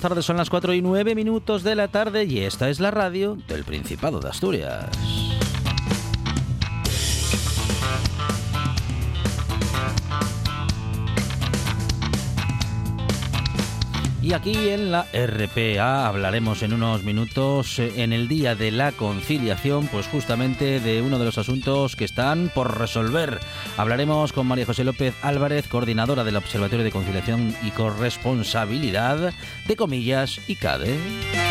Buenas tardes, son las 4 y 9 minutos de la tarde y esta es la radio del Principado de Asturias. Y aquí en la RPA hablaremos en unos minutos, eh, en el Día de la Conciliación, pues justamente de uno de los asuntos que están por resolver. Hablaremos con María José López Álvarez, coordinadora del Observatorio de Conciliación y Corresponsabilidad de Comillas y CADE.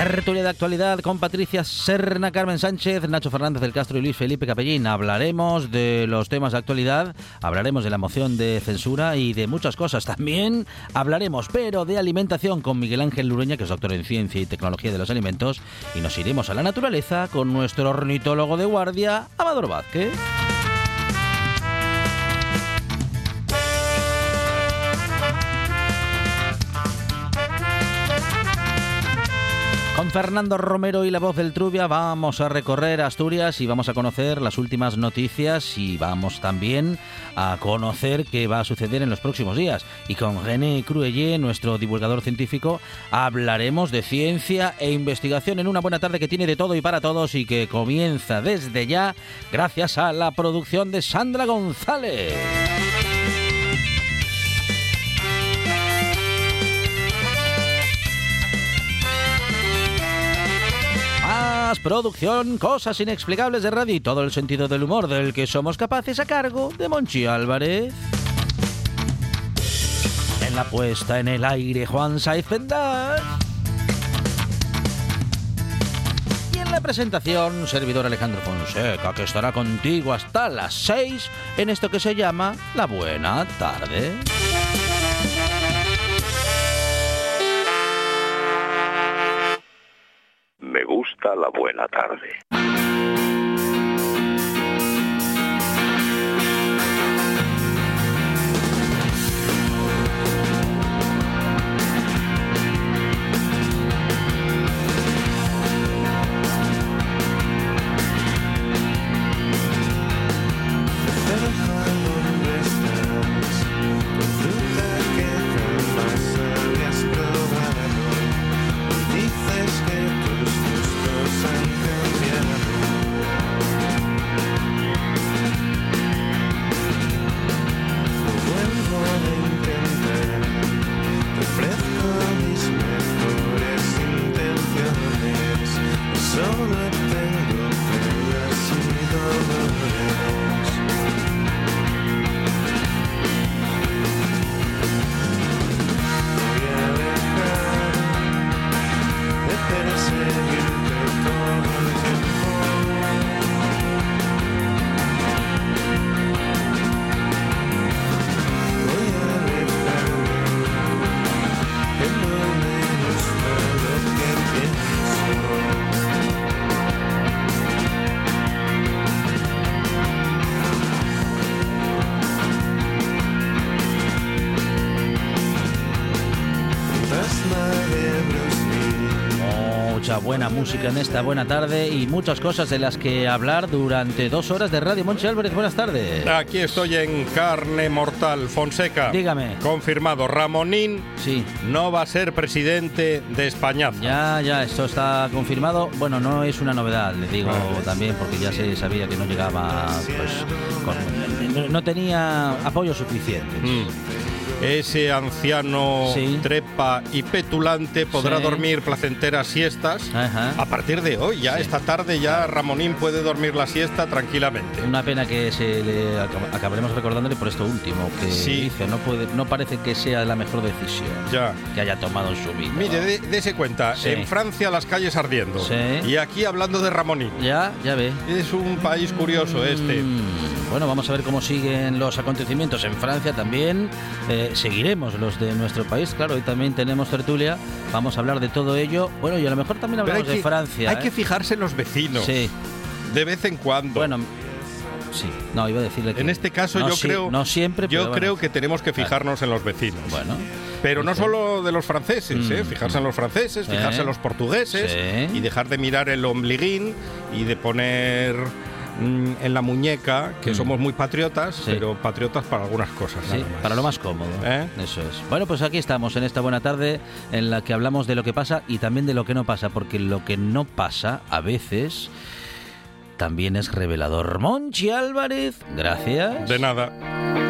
Tertulia de actualidad con Patricia Serna, Carmen Sánchez, Nacho Fernández del Castro y Luis Felipe Capellín. Hablaremos de los temas de actualidad, hablaremos de la moción de censura y de muchas cosas. También hablaremos, pero de alimentación con Miguel Ángel Lureña, que es doctor en Ciencia y Tecnología de los Alimentos. Y nos iremos a la naturaleza con nuestro ornitólogo de guardia, Amador Vázquez. Fernando Romero y la voz del Trubia vamos a recorrer Asturias y vamos a conocer las últimas noticias y vamos también a conocer qué va a suceder en los próximos días. Y con René Cruelle, nuestro divulgador científico, hablaremos de ciencia e investigación en una buena tarde que tiene de todo y para todos y que comienza desde ya gracias a la producción de Sandra González. Más producción, cosas inexplicables de radio y todo el sentido del humor del que somos capaces a cargo de Monchi Álvarez. En la puesta en el aire, Juan Saiz Pendas. Y en la presentación, servidor Alejandro Fonseca, que estará contigo hasta las 6 en esto que se llama La Buena Tarde. La buena tarde. Música en esta buena tarde y muchas cosas de las que hablar durante dos horas de radio. Monchi Álvarez, buenas tardes. Aquí estoy en carne mortal, Fonseca. Dígame. Confirmado, Ramonín Sí, no va a ser presidente de España. ya, ya, esto está confirmado. Bueno, no es una novedad, le digo Vale. también, porque ya se sabía que no llegaba, pues, con- no, no tenía apoyo suficiente. Mm. Ese anciano Sí. trepa y petulante podrá Sí. dormir placenteras siestas. Ajá. A partir de hoy, ya Sí. esta tarde, ya Ramonín puede dormir la siesta tranquilamente. Una pena que se le acab- acabaremos recordándole por esto último que dice. No, puede, no parece que sea la mejor decisión Ya. que haya tomado en su vida. Mire, dé- dése cuenta, en Francia las calles ardiendo. Sí. Y aquí hablando de Ramonín. Ya, ya ve. Es un país curioso este. Mm, Bueno, vamos a ver cómo siguen los acontecimientos en Francia también. Eh, seguiremos los de nuestro país, claro, hoy también tenemos tertulia. Vamos a hablar de todo ello. Bueno, y a lo mejor también hablamos de Francia. hay ¿eh? que fijarse en los vecinos. Sí, De vez en cuando. bueno, sí. No, iba a decirle que. en este caso no yo creo. No siempre, Yo creo que tenemos que fijarnos en los vecinos. Bueno, Pero no solo de los franceses, Mm. ¿eh? fijarse en los franceses, fijarse en los portugueses Sí. y dejar de mirar el ombliguín y de poner mm, en la muñeca que Mm. somos muy patriotas, Sí. pero patriotas para algunas cosas. sí, nada más. para lo más cómodo. ¿Eh? Eso es. Bueno, pues aquí estamos en esta buena tarde en la que hablamos de lo que pasa y también de lo que no pasa, porque lo que no pasa a veces también es revelador. Monchi Álvarez, gracias. De nada.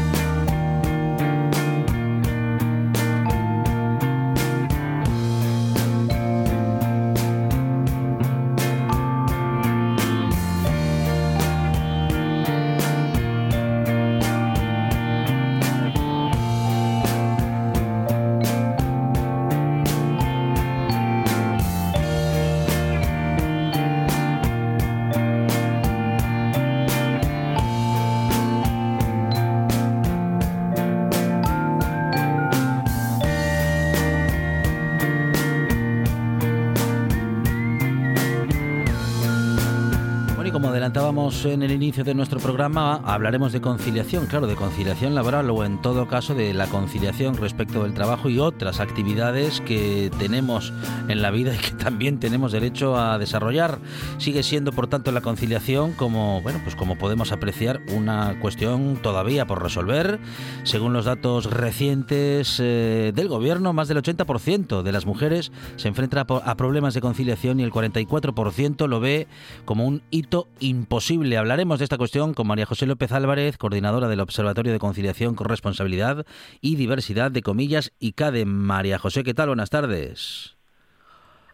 En el inicio de nuestro programa, hablaremos de conciliación, claro, de conciliación laboral o en todo caso de la conciliación respecto del trabajo y otras actividades que tenemos en la vida y que también tenemos derecho a desarrollar. Sigue siendo, por tanto, la conciliación como, bueno, pues como podemos apreciar, una cuestión todavía por resolver. Según los datos recientes eh, del gobierno, más del 80% de las mujeres se enfrenta a problemas de conciliación y el 44% lo ve como un hito imposible. Hablaremos de esta cuestión con María José López Álvarez, coordinadora del Observatorio de Conciliación, Corresponsabilidad y Diversidad de Comillas y CADE. María José, ¿qué tal? Buenas tardes.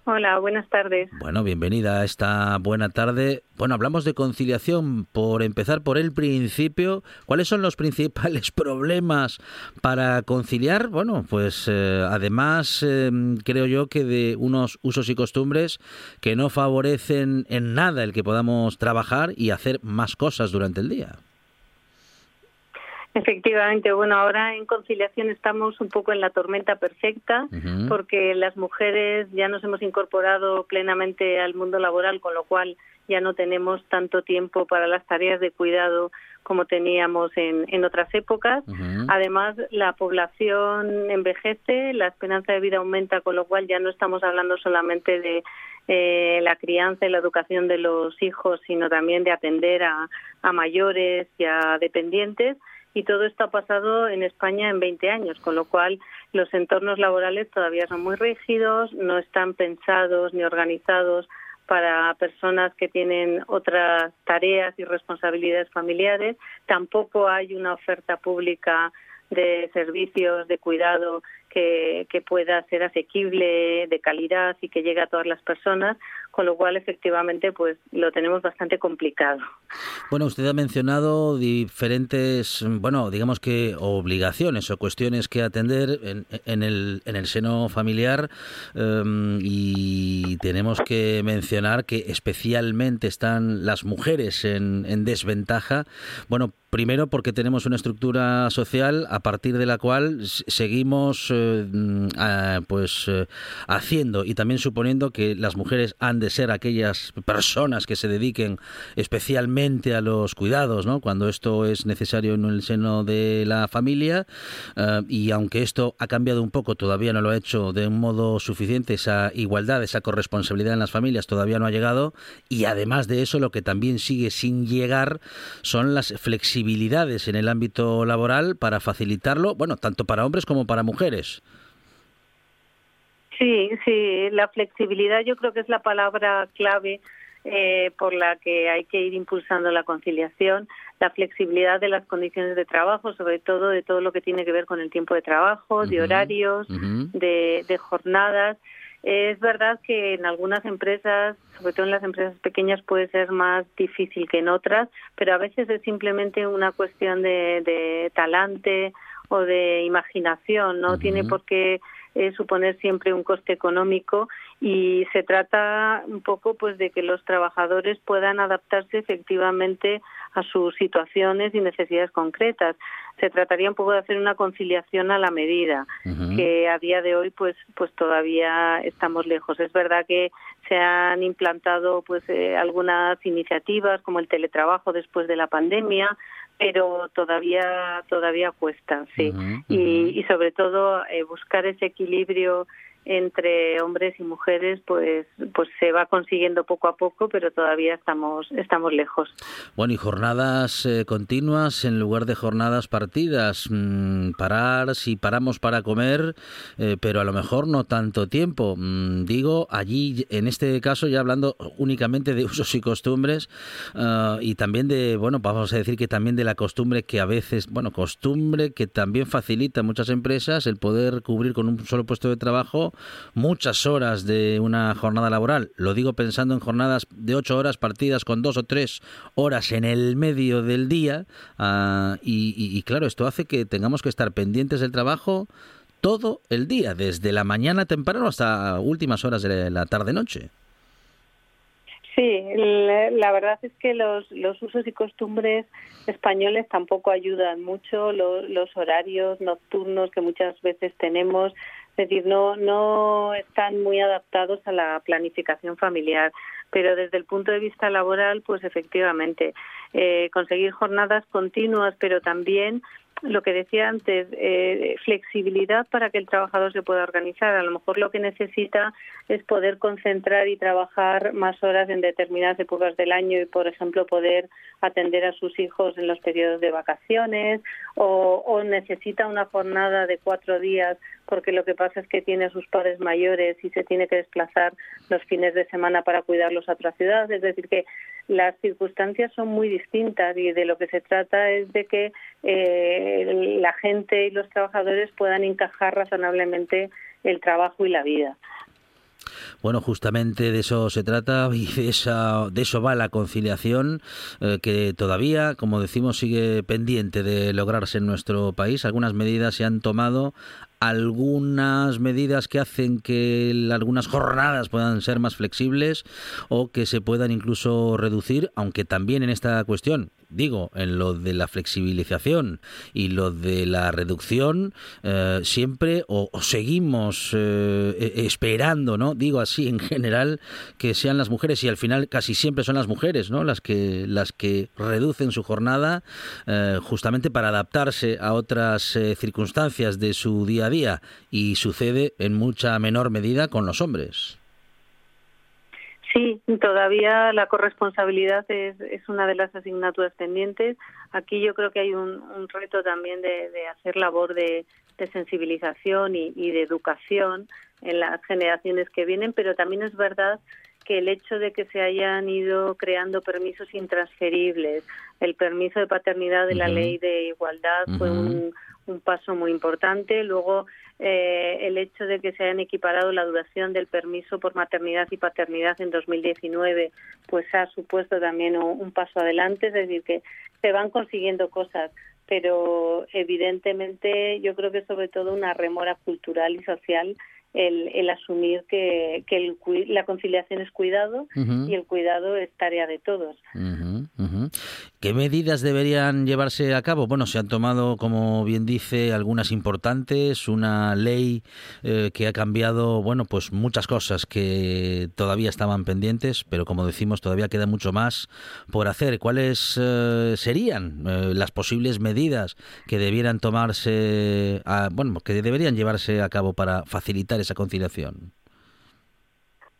Hola, buenas tardes. Bueno, bienvenida a esta buena tarde. Bueno, hablamos de conciliación. Por empezar por el principio, ¿cuáles son los principales problemas para conciliar? Bueno, pues eh, además eh, creo yo que de unos usos y costumbres que no favorecen en nada el que podamos trabajar y hacer más cosas durante el día. Efectivamente, bueno, ahora en conciliación estamos un poco en la tormenta perfecta porque las mujeres ya nos hemos incorporado plenamente al mundo laboral, con lo cual ya no tenemos tanto tiempo para las tareas de cuidado como teníamos en, en otras épocas. Además, la población envejece, la esperanza de vida aumenta, con lo cual ya no estamos hablando solamente de eh, la crianza y la educación de los hijos, sino también de atender a, a mayores y a dependientes. Y todo esto ha pasado en España en 20 años, con lo cual los entornos laborales todavía son muy rígidos, no están pensados ni organizados para personas que tienen otras tareas y responsabilidades familiares. Tampoco hay una oferta pública de servicios de cuidado que, que pueda ser asequible, de calidad y que llegue a todas las personas, con lo cual efectivamente pues lo tenemos bastante complicado. Bueno, usted ha mencionado diferentes, bueno, digamos que obligaciones o cuestiones que atender en, en el, en el seno familiar em, y tenemos que mencionar que especialmente están las mujeres en, en desventaja. Bueno, primero porque tenemos una estructura social a partir de la cual seguimos eh, mm, pues eh, haciendo y también suponiendo que las mujeres han de ser aquellas personas que se dediquen especialmente a los cuidados, ¿no? Cuando esto es necesario en el seno de la familia eh, y aunque esto ha cambiado un poco, todavía no lo ha hecho de un modo suficiente, esa igualdad, esa corresponsabilidad en las familias todavía no ha llegado y además de eso lo que también sigue sin llegar son las flexibilidades en el ámbito laboral para facilitarlo, bueno, tanto para hombres como para mujeres. Sí, sí, la flexibilidad yo creo que es la palabra clave eh, por la que hay que ir impulsando la conciliación, la flexibilidad de las condiciones de trabajo, sobre todo de todo lo que tiene que ver con el tiempo de trabajo, de horarios, de, de jornadas. Es verdad que en algunas empresas, sobre todo en las empresas pequeñas, puede ser más difícil que en otras, pero a veces es simplemente una cuestión de, de talante o de imaginación, no tiene por qué eh, suponer siempre un coste económico y se trata un poco pues de que los trabajadores puedan adaptarse efectivamente a sus situaciones y necesidades concretas. Se trataría un poco de hacer una conciliación a la medida que a día de hoy pues pues todavía estamos lejos. Es verdad que se han implantado pues eh, algunas iniciativas como el teletrabajo después de la pandemia, pero todavía todavía cuesta, sí. Y, y sobre todo eh, buscar ese equilibrio entre hombres y mujeres pues pues se va consiguiendo poco a poco pero todavía estamos estamos lejos Bueno, y jornadas eh, continuas en lugar de jornadas partidas. Mm, parar, si paramos para comer, eh, pero a lo mejor no tanto tiempo. Mm, digo, allí, en este caso, ya hablando únicamente de usos y costumbres, ah, y también de, bueno, vamos a decir que también de la costumbre que a veces, bueno, costumbre que también facilita a muchas empresas el poder cubrir con un solo puesto de trabajo muchas horas de una jornada laboral. Lo digo pensando en jornadas de ocho horas partidas con dos o tres horas en el medio del día. ah, y, claro, esto hace que tengamos que estar pendientes del trabajo todo el día, desde la mañana temprano hasta últimas horas de la tarde-noche. Sí, la, verdad es que los, los usos y costumbres españoles tampoco ayudan mucho, lo- los horarios nocturnos que muchas veces tenemos, es decir, no, no están muy adaptados a la planificación familiar. Pero desde el punto de vista laboral, pues efectivamente, eh, conseguir jornadas continuas, pero también lo que decía antes, eh, flexibilidad para que el trabajador se pueda organizar. A lo mejor lo que necesita es poder concentrar y trabajar más horas en determinadas épocas del año y, por ejemplo, poder atender a sus hijos en los periodos de vacaciones o, o necesita una jornada de cuatro días porque lo que pasa es que tiene a sus padres mayores y se tiene que desplazar los fines de semana para cuidarlos a otra ciudad. Es decir, que las circunstancias son muy distintas y de lo que se trata es de que eh, la gente y los trabajadores puedan encajar razonablemente el trabajo y la vida. Bueno, justamente de eso se trata y de, esa, de eso va la conciliación eh, que todavía, como decimos, sigue pendiente de lograrse en nuestro país. Algunas medidas se han tomado, algunas medidas que hacen que algunas jornadas puedan ser más flexibles o que se puedan incluso reducir, aunque también en esta cuestión, digo, en lo de la flexibilización y lo de la reducción, eh, siempre o, seguimos eh, e- esperando, ¿no? Digo así en general, que sean las mujeres y al final casi siempre son las mujeres, ¿no? Las que, las que reducen su jornada eh, justamente para adaptarse a otras circunstancias de su día a día y sucede en mucha menor medida con los hombres. Sí, todavía la corresponsabilidad es, es una de las asignaturas pendientes. Aquí yo creo que hay un, un reto también de, de hacer labor de, de sensibilización y, y de educación en las generaciones que vienen, pero también es verdad que el hecho de que se hayan ido creando permisos intransferibles, el permiso de paternidad de la ley de igualdad fue un, un paso muy importante. Luego, eh, el hecho de que se hayan equiparado la duración del permiso por maternidad y paternidad en 2019, pues ha supuesto también un, un paso adelante. Es decir, que se van consiguiendo cosas, pero evidentemente yo creo que sobre todo una remora cultural y social el, el asumir que, que el la conciliación es cuidado y el cuidado es tarea de todos. ¿Qué medidas deberían llevarse a cabo? Bueno, se han tomado, como bien dice, algunas importantes, una ley eh, que ha cambiado, bueno, pues muchas cosas que todavía estaban pendientes, pero como decimos, todavía queda mucho más por hacer. ¿Cuáles eh, serían eh, las posibles medidas que debieran tomarse, a- bueno, que deberían llevarse a cabo para facilitar esa conciliación?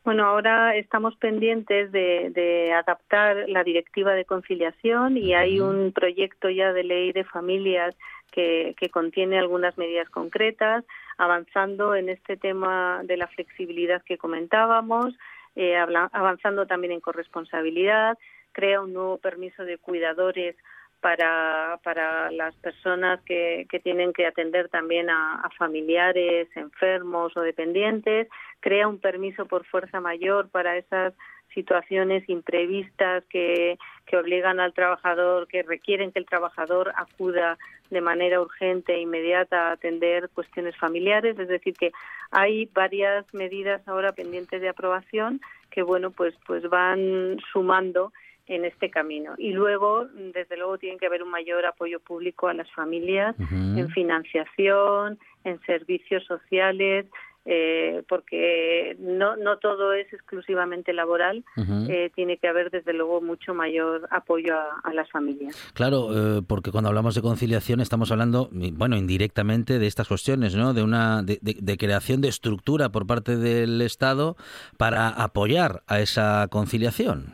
Bueno, ahora estamos pendientes de, de adaptar la directiva de conciliación y hay un proyecto ya de ley de familias que, que contiene algunas medidas concretas, avanzando en este tema de la flexibilidad que comentábamos, eh, avanzando también en corresponsabilidad, crea un nuevo permiso de cuidadores para, para las personas que, que tienen que atender también a, familiares enfermos o dependientes, crea un permiso por fuerza mayor para esas situaciones imprevistas que, que obligan al trabajador, que requieren que el trabajador acuda de manera urgente e inmediata a atender cuestiones familiares, es decir que hay varias medidas ahora pendientes de aprobación que bueno pues pues van sumando en este camino. Y luego, desde luego, tiene que haber un mayor apoyo público a las familias en financiación, en servicios sociales, eh, porque no, no todo es exclusivamente laboral, eh, tiene que haber, desde luego, mucho mayor apoyo a, a las familias. Claro, eh, porque cuando hablamos de conciliación estamos hablando, bueno, indirectamente de estas cuestiones, ¿no? De una de, de- de creación de estructura por parte del Estado para apoyar a esa conciliación.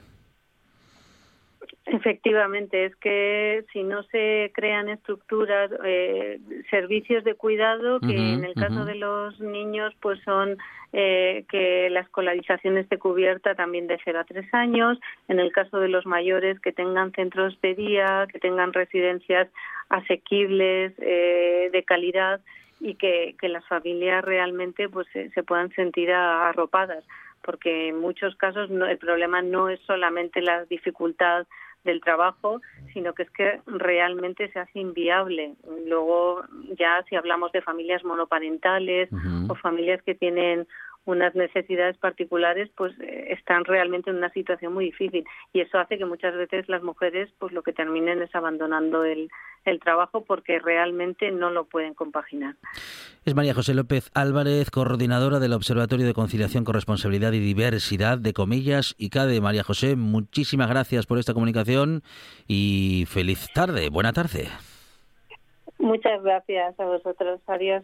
Efectivamente, es que si no se crean estructuras, eh, servicios de cuidado, que en el caso de los niños, pues son eh, que la escolarización esté cubierta también de 0 a 3 años, en el caso de los mayores, que tengan centros de día, que tengan residencias asequibles, eh, de calidad y que, que las familias realmente pues se, se puedan sentir arropadas porque en muchos casos no, el problema no es solamente la dificultad del trabajo, sino que es que realmente se hace inviable. Luego, ya si hablamos de familias monoparentales o familias que tienen unas necesidades particulares, pues eh, están realmente en una situación muy difícil y eso hace que muchas veces las mujeres pues lo que terminen es abandonando el, el trabajo porque realmente no lo pueden compaginar. Es María José López Álvarez, coordinadora del Observatorio de Conciliación, Corresponsabilidad y Diversidad de Comillas y CADE. María José, muchísimas gracias por esta comunicación y feliz tarde, buena tarde. Muchas gracias a vosotros. Adiós.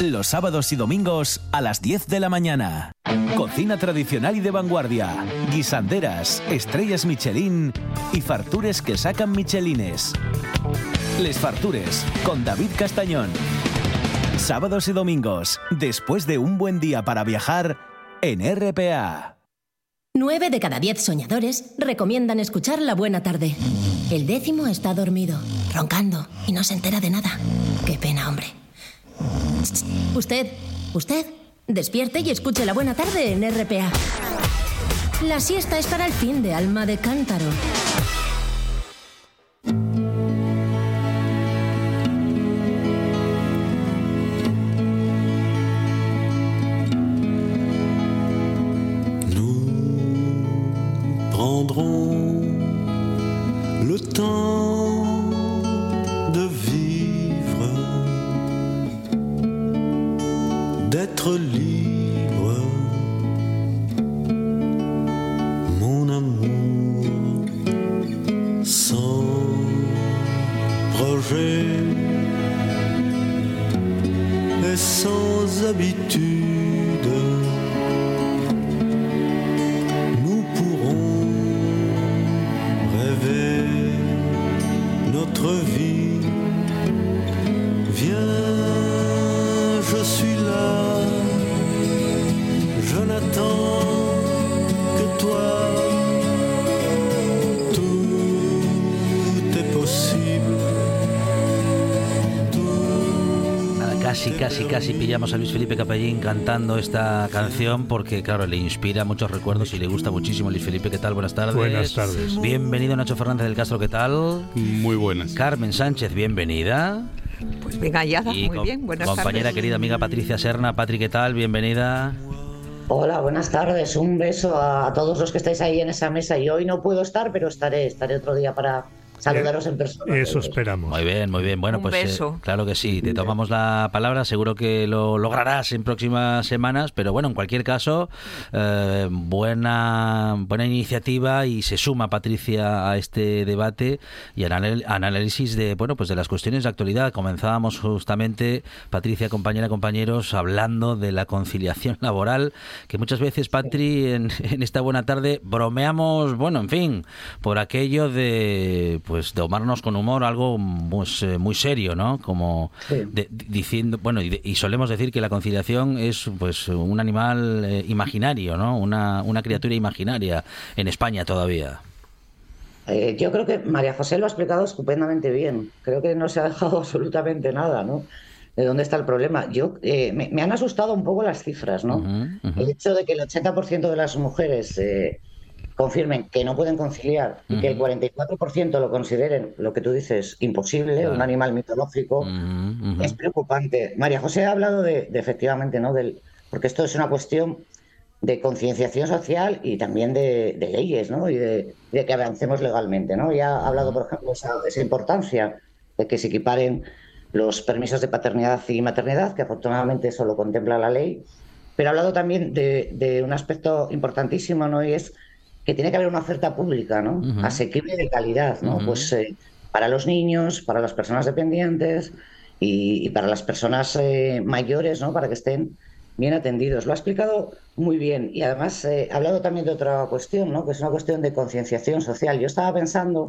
Los sábados y domingos a las 10 de la mañana. Cocina tradicional y de vanguardia. Guisanderas, estrellas Michelin y fartures que sacan Michelines. Les Fartures con David Castañón. Sábados y domingos, después de un buen día para viajar en RPA. Nueve de cada diez soñadores recomiendan escuchar La Buena Tarde. El décimo está dormido, roncando y no se entera de nada. Qué pena, hombre. Usted, usted, despierte y escuche La Buena Tarde en RPA. La siesta es para el fin de alma de cántaro. Casi, casi, casi pillamos a Luis Felipe Capellín cantando esta canción porque, claro, le inspira muchos recuerdos y le gusta muchísimo. Luis Felipe, ¿qué tal? Buenas tardes. Buenas tardes. Bienvenido Nacho Fernández del Castro, ¿qué tal? Muy buenas. Carmen Sánchez, bienvenida. Pues bien hallada, Y muy bien, buenas compañera tardes. querida amiga Patricia Serna. Patri, ¿qué tal? Bienvenida. Hola, buenas tardes. Un beso a todos los que estáis ahí en esa mesa. Y hoy no puedo estar, pero estaré, estaré otro día para saludaros en persona. Eso esperamos. Muy bien, muy bien. Bueno, Un pues eh, beso. claro que sí, te tomamos la palabra, seguro que lo lograrás en próximas semanas, pero bueno, en cualquier caso, eh, buena, buena iniciativa y se suma Patricia a este debate y al análisis de, bueno, pues de las cuestiones de actualidad. Comenzábamos justamente, Patricia, compañera, compañeros, hablando de la conciliación laboral, que muchas veces, Patri, en, en esta buena tarde bromeamos, bueno, en fin, por aquello de pues tomarnos con humor algo pues, eh, muy serio, ¿no? Como de- diciendo, bueno, y, de- y solemos decir que la conciliación es pues un animal eh, imaginario, ¿no? Una, una criatura imaginaria en España todavía. Eh, yo creo que María José lo ha explicado estupendamente bien. Creo que no se ha dejado absolutamente nada, ¿no? De dónde está el problema. Yo eh, me, me han asustado un poco las cifras, ¿no? El hecho de que el 80% de las mujeres eh, confirmen que no pueden conciliar y que el 44% lo consideren, lo que tú dices, imposible, Claro. un animal mitológico, es preocupante. María José ha hablado de, de efectivamente, ¿no? Del, porque esto es una cuestión de concienciación social y también de, de leyes, ¿no? Y de, de que avancemos legalmente, ¿no? Ya ha hablado, por ejemplo, esa, esa importancia de que se equiparen los permisos de paternidad y maternidad, que afortunadamente eso lo contempla la ley, pero ha hablado también de, de un aspecto importantísimo, ¿no? Y es que tiene que haber una oferta pública, ¿no? Ujú. Asequible y de calidad, ¿no? Pues eh, para los niños, para las personas dependientes y, y para las personas eh, mayores, ¿no? Para que estén bien atendidos. Lo ha explicado muy bien y además eh, ha hablado también de otra cuestión, ¿no? Que es una cuestión de concienciación social. Yo estaba pensando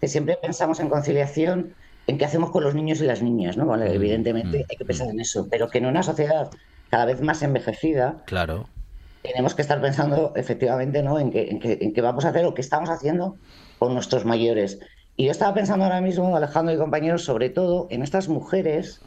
que siempre pensamos en conciliación en qué hacemos con los niños y las niñas, ¿no? Bueno, evidentemente hay que pensar en eso, pero que en una sociedad cada vez más envejecida Claro. Tenemos que estar pensando efectivamente ¿no? en, qué, en, qué, en qué vamos a hacer o qué estamos haciendo con nuestros mayores. Y yo estaba pensando ahora mismo, Alejandro y compañeros, sobre todo en estas mujeres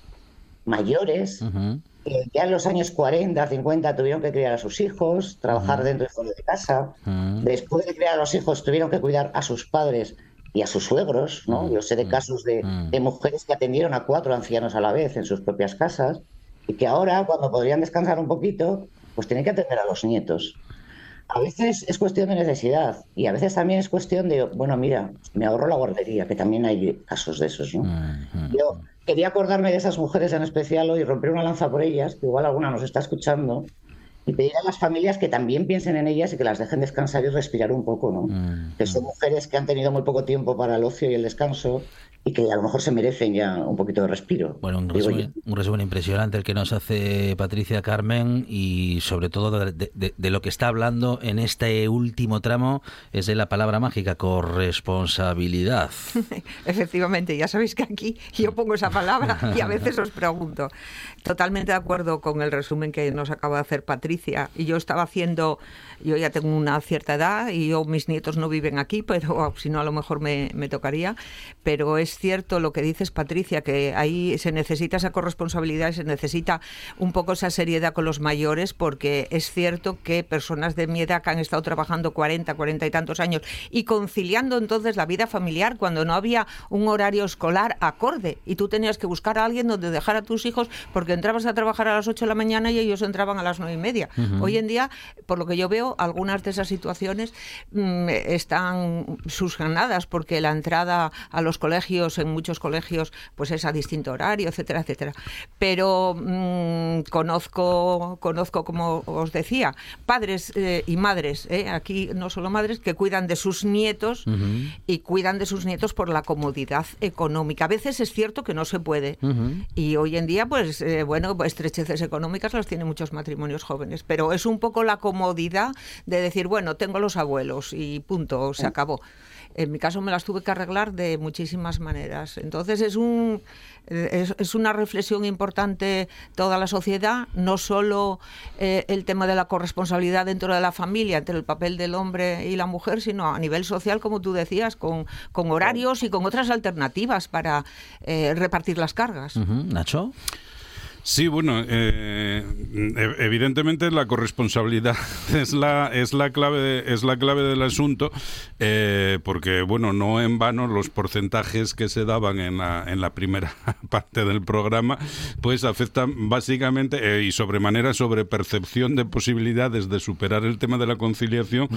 mayores Ujú. que ya en los años 40, 50 tuvieron que criar a sus hijos, trabajar dentro y fuera de casa. Ujú. Después de criar a los hijos tuvieron que cuidar a sus padres y a sus suegros, ¿no? Yo sé de casos de, de mujeres que atendieron a cuatro ancianos a la vez en sus propias casas y que ahora, cuando podrían descansar un poquito, pues tienen que atender a los nietos. A veces es cuestión de necesidad y a veces también es cuestión de, bueno, mira, me ahorro la guardería, que también hay casos de esos, ¿no? Yo quería acordarme de esas mujeres en especial hoy, romper una lanza por ellas, que igual alguna nos está escuchando, y pedir a las familias que también piensen en ellas y que las dejen descansar y respirar un poco, ¿no? Que son mujeres que han tenido muy poco tiempo para el ocio y el descanso y que a lo mejor se merecen ya un poquito de respiro. Bueno, un resumen, un resumen impresionante el que nos hace Patricia Carmen y sobre todo de, de- de- de lo que está hablando en este último tramo es de la palabra mágica, corresponsabilidad. Efectivamente, ya sabéis que aquí yo pongo esa palabra y a veces os pregunto. Totalmente de acuerdo con el resumen que nos acaba de hacer Patricia. Y yo estaba haciendo, yo ya tengo una cierta edad y yo, mis nietos no viven aquí, pero si no a lo mejor me, me tocaría. Pero es cierto lo que dices, Patricia, que ahí se necesita esa corresponsabilidad y se necesita un poco esa seriedad con los mayores, porque es cierto que personas de mi edad que han estado trabajando 40, 40 y tantos años y conciliando entonces la vida familiar cuando no había un horario escolar acorde y tú tenías que buscar a alguien donde dejar a tus hijos porque entrabas a trabajar a las 8 de la mañana y ellos entraban a las 9 y media. Hoy en día, por lo que yo veo, algunas de esas situaciones mm, están subsanadas porque la entrada a los colegios, en muchos colegios, pues es a distinto horario, etcétera, etcétera. Pero mm, conozco, conozco, como os decía, padres eh, y madres, eh, aquí no solo madres, que cuidan de sus nietos y cuidan de sus nietos por la comodidad económica. A veces es cierto que no se puede. Y hoy en día, pues, eh, bueno, estrecheces económicas las tienen muchos matrimonios jóvenes, pero es un poco la comodidad de decir, bueno, tengo los abuelos y punto, se acabó. En mi caso me las tuve que arreglar de muchísimas maneras. Entonces es un eh, es, una reflexión importante toda la sociedad, no solo eh, el tema de la corresponsabilidad dentro de la familia, entre el papel del hombre y la mujer, sino a nivel social, como tú decías, con, con horarios y con otras alternativas para eh, repartir las cargas. Nacho. Sí, bueno, eh, evidentemente la corresponsabilidad es la es la clave es la clave del asunto, eh, porque bueno, no en vano los porcentajes que se daban en la, en la primera parte del programa, pues afectan básicamente eh, y sobremanera sobre percepción de posibilidades de superar el tema de la conciliación,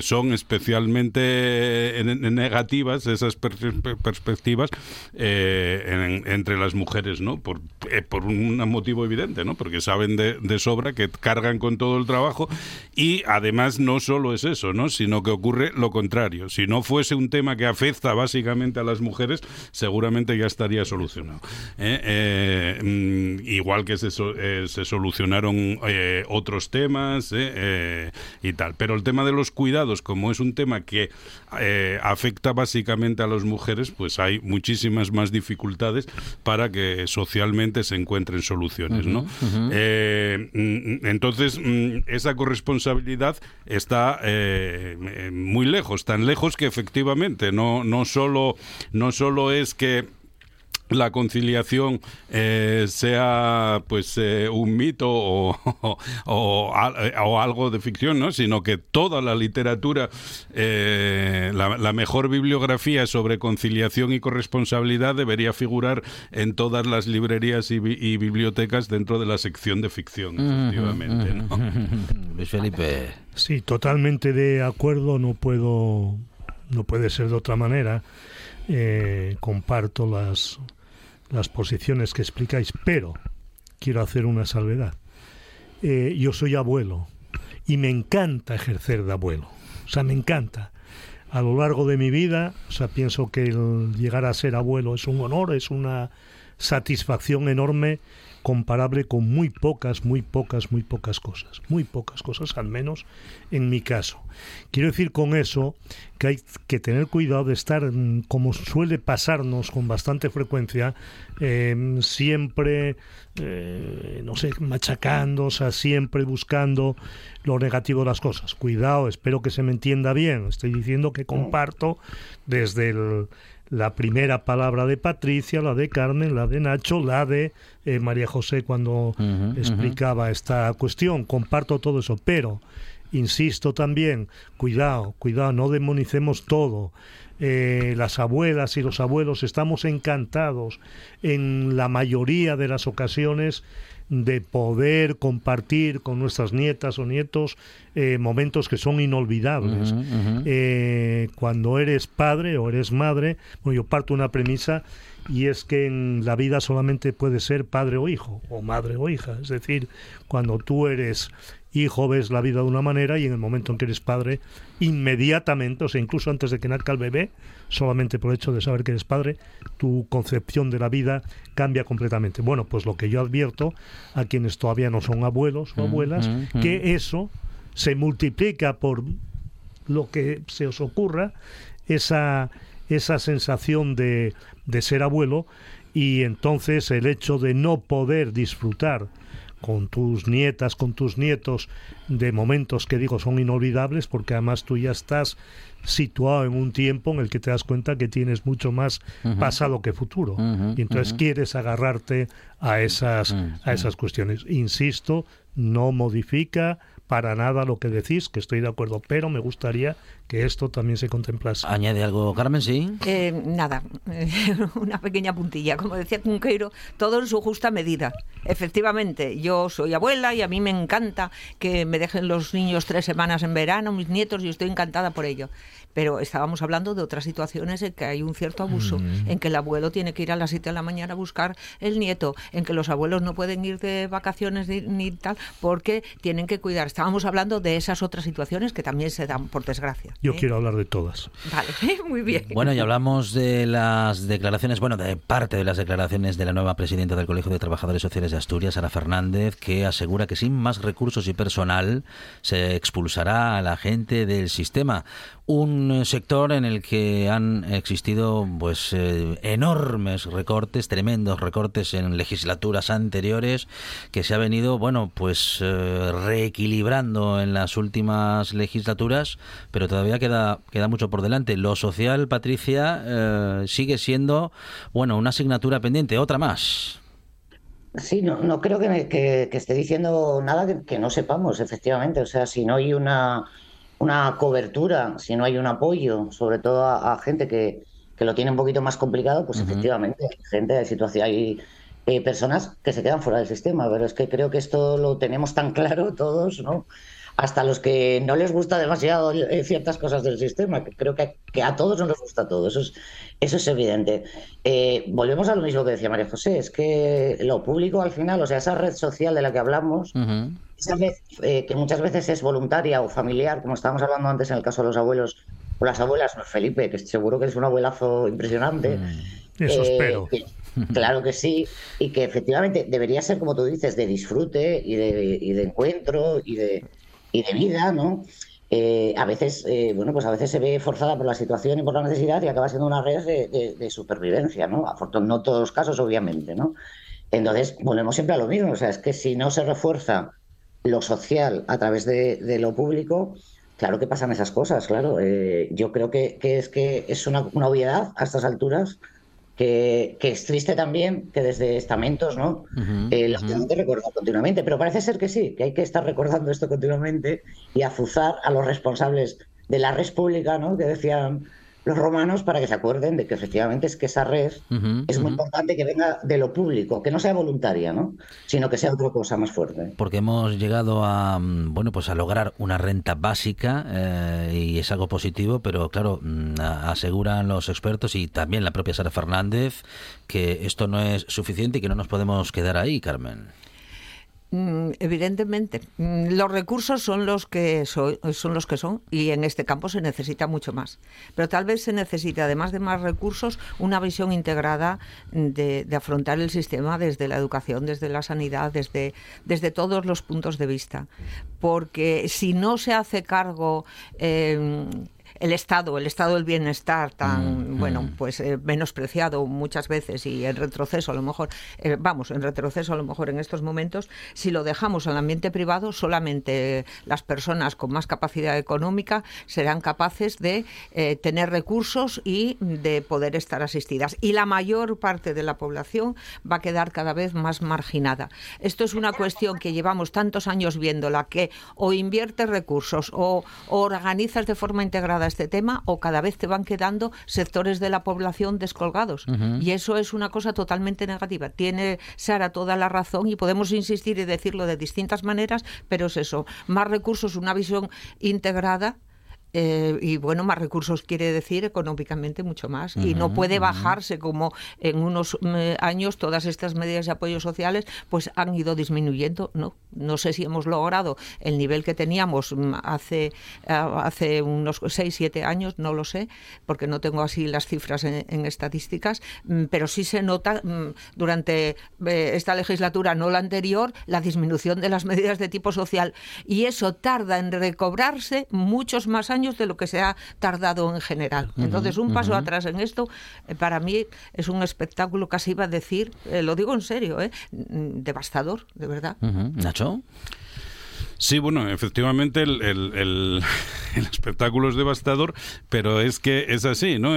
son especialmente negativas esas perspectivas entre las mujeres, ¿no? Por, por un motivo evidente, ¿no? Porque saben de, de sobra que cargan con todo el trabajo y además no solo es eso, ¿no? Sino que ocurre lo contrario. Si no fuese un tema que afecta básicamente a las mujeres, seguramente ya estaría solucionado. ¿eh? Eh, mm, igual que se, eh, se solucionaron otros temas y tal. Pero el tema de los cuidados, como es un tema que afecta básicamente a las mujeres, pues hay muchísimas más dificultades para que socialmente se encuentren soluciones, ¿no? Mm, entonces, mm, esa corresponsabilidad está eh, eh, muy lejos, tan lejos que efectivamente no, no, solo, no solo es que la conciliación eh, sea pues eh, un mito o, o, algo de ficción, ¿no? sino que toda la literatura, eh, la, mejor bibliografía sobre conciliación y corresponsabilidad debería figurar en todas las librerías y, bibliotecas dentro de la sección de ficción, efectivamente. Luis Felipe. Sí, totalmente de acuerdo, no puedo, no puede ser de otra manera. Comparto las las posiciones que explicáis, pero quiero hacer una salvedad. Eh, yo soy abuelo y me encanta ejercer de abuelo. O sea, me encanta. A lo largo de mi vida, o sea, pienso que el llegar a ser abuelo es un honor, es una satisfacción enorme comparable con muy pocas, muy pocas, muy pocas cosas. Muy pocas cosas, al menos en mi caso. Quiero decir con eso que hay que tener cuidado de estar, mm, como suele pasarnos con bastante frecuencia, em, siempre, eh, no sé, machacando, o sea, siempre buscando lo negativo de las cosas. Cuidado, espero que se me entienda bien. Estoy diciendo que comparto desde el la primera palabra de Patricia, la de Carmen, la de Nacho, la de eh, María José cuando explicaba esta cuestión. Comparto todo eso, pero insisto también, cuidado, cuidado, no demonicemos todo. Eh, las abuelas y los abuelos estamos encantados en la mayoría de las ocasiones de poder compartir con nuestras nietas o nietos eh, momentos que son inolvidables. Eh, cuando eres padre o eres madre, bueno, yo parto una premisa y es que en la vida solamente puede ser padre o hijo, o madre o hija. Es decir, cuando tú eres hijo ves la vida de una manera y en el momento en que eres padre, inmediatamente, o sea, incluso antes de que nazca el bebé, solamente por el hecho de saber que eres padre, tu concepción de la vida cambia completamente. Bueno, pues lo que yo advierto a quienes todavía no son abuelos o abuelas, que eso se multiplica por lo que se os ocurra, esa, esa sensación de, de ser abuelo, y entonces el hecho de no poder disfrutar con tus nietas, con tus nietos, de momentos que digo son inolvidables, porque además tú ya estás situado en un tiempo en el que te das cuenta que tienes mucho más pasado que futuro. y entonces quieres agarrarte a esas, a esas cuestiones. Insisto, no modifica para nada lo que decís, que estoy de acuerdo, pero me gustaría que esto también se contemplase. ¿Añade algo, Carmen? Sí. Eh, nada, una pequeña puntilla. Como decía Cunqueiro, todo en su justa medida. Efectivamente, yo soy abuela y a mí me encanta que me dejen los niños tres semanas en verano, mis nietos, y estoy encantada por ello pero estábamos hablando de otras situaciones en que hay un cierto abuso, mm. en que el abuelo tiene que ir a las 7 de la mañana a buscar el nieto, en que los abuelos no pueden ir de vacaciones ni, tal porque tienen que cuidar. Estábamos hablando de esas otras situaciones que también se dan, por desgracia. Yo ¿eh? quiero hablar de todas. Vale, muy bien. Bueno, y hablamos de las declaraciones, bueno, de parte de las declaraciones de la nueva presidenta del Colegio de Trabajadores Sociales de Asturias, Sara Fernández, que asegura que sin más recursos y personal se expulsará a la gente del sistema un eh, sector en el que han existido pues eh, enormes recortes, tremendos recortes en legislaturas anteriores que se ha venido, bueno, pues eh, reequilibrando en las últimas legislaturas, pero todavía queda queda mucho por delante. Lo social, Patricia, sigue siendo, bueno, una asignatura pendiente, otra más. Sí, no, no creo que, esté diciendo nada que, que no sepamos, efectivamente. O sea, si no hay una, una cobertura, si no hay un apoyo, sobre todo a, a gente que, que lo tiene un poquito más complicado, pues efectivamente, hay gente, hay situación, hay eh, personas que se quedan fuera del sistema. Pero es que creo que esto lo tenemos tan claro todos, ¿no? Hasta los que no les gusta demasiado eh, ciertas cosas del sistema, que creo que, que a todos no les gusta todo, eso es, eso es evidente. Eh, volvemos a lo mismo que decía María José, es que lo público al final, o sea, esa red social de la que hablamos, esa red eh, que muchas veces es voluntaria o familiar, como estábamos hablando antes en el caso de los abuelos o las abuelas, no, Felipe, que seguro que es un abuelazo impresionante. Eso Eh, espero. que- claro que sí, y que efectivamente debería ser, como tú dices, de disfrute y de, y de encuentro y de, y de vida, ¿no? Eh, a veces, eh, bueno, pues a veces se ve forzada por la situación y por la necesidad y acaba siendo una red de, de- de supervivencia, ¿no? No todos los casos, obviamente, ¿no? Entonces, volvemos siempre a lo mismo, o sea, es que si no se refuerza lo social a través de, de lo público, claro que pasan esas cosas, claro. Eh, yo creo que, que es que es una, una obviedad a estas alturas que, que es triste también que desde estamentos, ¿no? Eh, lo tengan que recordar continuamente, pero parece ser que sí, que hay que estar recordando esto continuamente y azuzar a los responsables de la red pública, ¿no? Que decían los romanos para que se acuerden de que efectivamente es que esa red es muy importante que venga de lo público, que no sea voluntaria, ¿no? Sino que sea otra cosa más fuerte. porque hemos llegado a mm, bueno pues a lograr una renta básica eh, y es algo positivo pero claro mm, aseguran los expertos y también la propia Sara Fernández que esto no es suficiente y que no nos podemos quedar ahí Carmen Evidentemente, Mm, los recursos son los que so- son los que son y en este campo se necesita mucho más. Pero tal vez se necesite, además de más recursos, una visión integrada de, de afrontar el sistema desde la educación, desde la sanidad, desde, desde todos los puntos de vista. Porque si no se hace cargo eh, el Estado, el Estado del bienestar tan, bueno, pues eh, menospreciado muchas veces y en retroceso a lo mejor, eh, vamos, en retroceso a lo mejor en estos momentos, si lo dejamos al ambiente privado, solamente las personas con más capacidad económica serán capaces de eh, tener recursos y de poder estar asistidas. Y la mayor parte de la población va a quedar cada vez más marginada. Esto es una cuestión que llevamos tantos años viéndola, que o inviertes recursos o, o organizas de forma integrada este tema o cada vez te van quedando sectores de la población descolgados. Y eso es una cosa totalmente negativa. Tiene Sara toda la razón y podemos insistir y decirlo de distintas maneras, pero es eso, más recursos, una visión integrada. Eh, y bueno, más recursos quiere decir económicamente mucho más. y no puede bajarse como en unos mm, años todas estas medidas de apoyo sociales pues han ido disminuyendo. No, no sé si hemos logrado el nivel que teníamos mm, hace, ah, hace unos 6, 7 años, no lo sé, porque no tengo así las cifras en, en estadísticas, mm, pero sí se nota mm, durante eh, esta legislatura, no la anterior, la disminución de las medidas de tipo social. Y eso tarda en recobrarse muchos más años de lo que se ha tardado en general. Entonces, un paso atrás en esto, eh, para mí es un espectáculo, casi iba a decir, eh, lo digo en serio, eh, mm, devastador, de verdad. Nacho Sí, bueno, efectivamente el, el- el- espectáculo es devastador, pero es que es así, ¿no?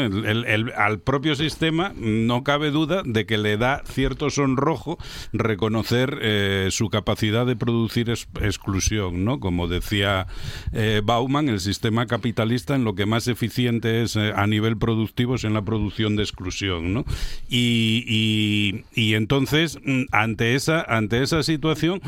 Al propio sistema no cabe duda de que le da cierto sonrojo reconocer eh, su capacidad de producir exclusión, ¿no? Como decía eh, Bauman, el sistema capitalista en lo que más eficiente es eh, a nivel productivo es en la producción de exclusión, ¿no? Y, y- y entonces, mm, ante esa, ante esa situación,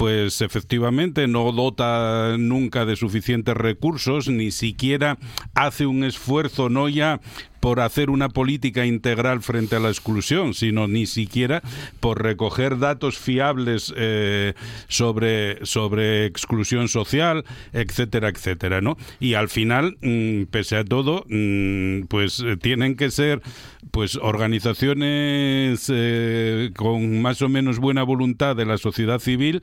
pues efectivamente no dota nunca de suficientes recursos, ni siquiera hace un esfuerzo, no ya por hacer una política integral frente a la exclusión, sino ni siquiera por recoger datos fiables eh, sobre, sobre exclusión social, etcétera, etcétera, ¿no? Y al final, mm, pese a todo, mm, pues eh, tienen que ser pues organizaciones eh, con más o menos buena voluntad de la sociedad civil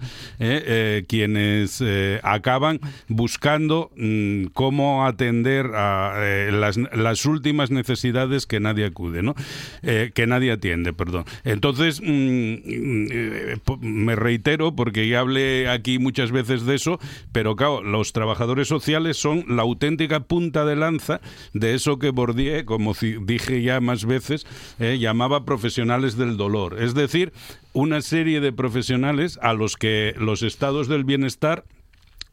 quienes acaban buscando mm, cómo atender a las, las últimas necesidades necesidades que nadie acude, ¿no? Eh, que nadie atiende, perdón. Entonces, mm, mm, eh, me reitero, porque ya hablé aquí muchas veces de eso, pero claro, los trabajadores sociales son la auténtica punta de lanza de eso que Bourdieu, como dije ya más veces, eh, llamaba profesionales del dolor. Es decir, una serie de profesionales a los que los estados del bienestar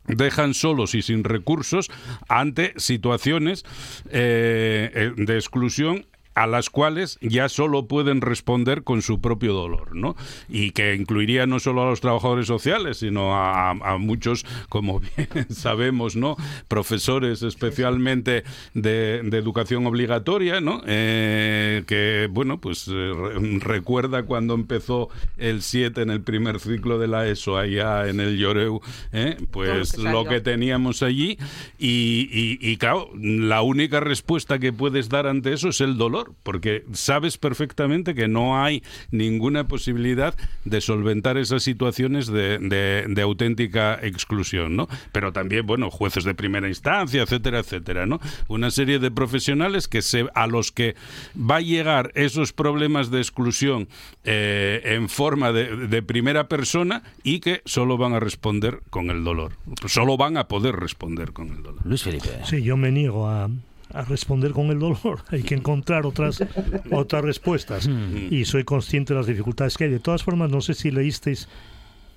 dejan solos y sin recursos ante situaciones eh, eh, de exclusión a las cuales ya solo pueden responder con su propio dolor, ¿no? Y que incluiría no solo a los trabajadores sociales, sino a, muchos, como bien sabemos, ¿no? Profesores especialmente de, educación obligatoria, ¿no? Eh, que, bueno, pues eh, recuerda cuando empezó el 7 en el primer ciclo de la ESO allá en el Lloreu, ¿eh? pues lo que teníamos allí y, y, y, claro, la única respuesta que puedes dar ante eso es el dolor porque sabes perfectamente que no hay ninguna posibilidad de solventar esas situaciones de, auténtica exclusión, ¿no? Pero también, bueno, jueces de primera instancia, etcétera, etcétera, ¿no? Una serie de profesionales que se, a los que va a llegar esos problemas de exclusión eh, en forma de, de primera persona y que solo van a responder con el dolor. Solo van a poder responder con el dolor. Luis Felipe. Sí, yo me niego a, a responder con el dolor. Hay que encontrar otras, otras respuestas. Y soy consciente de las dificultades que hay. De todas formas, no sé si leísteis,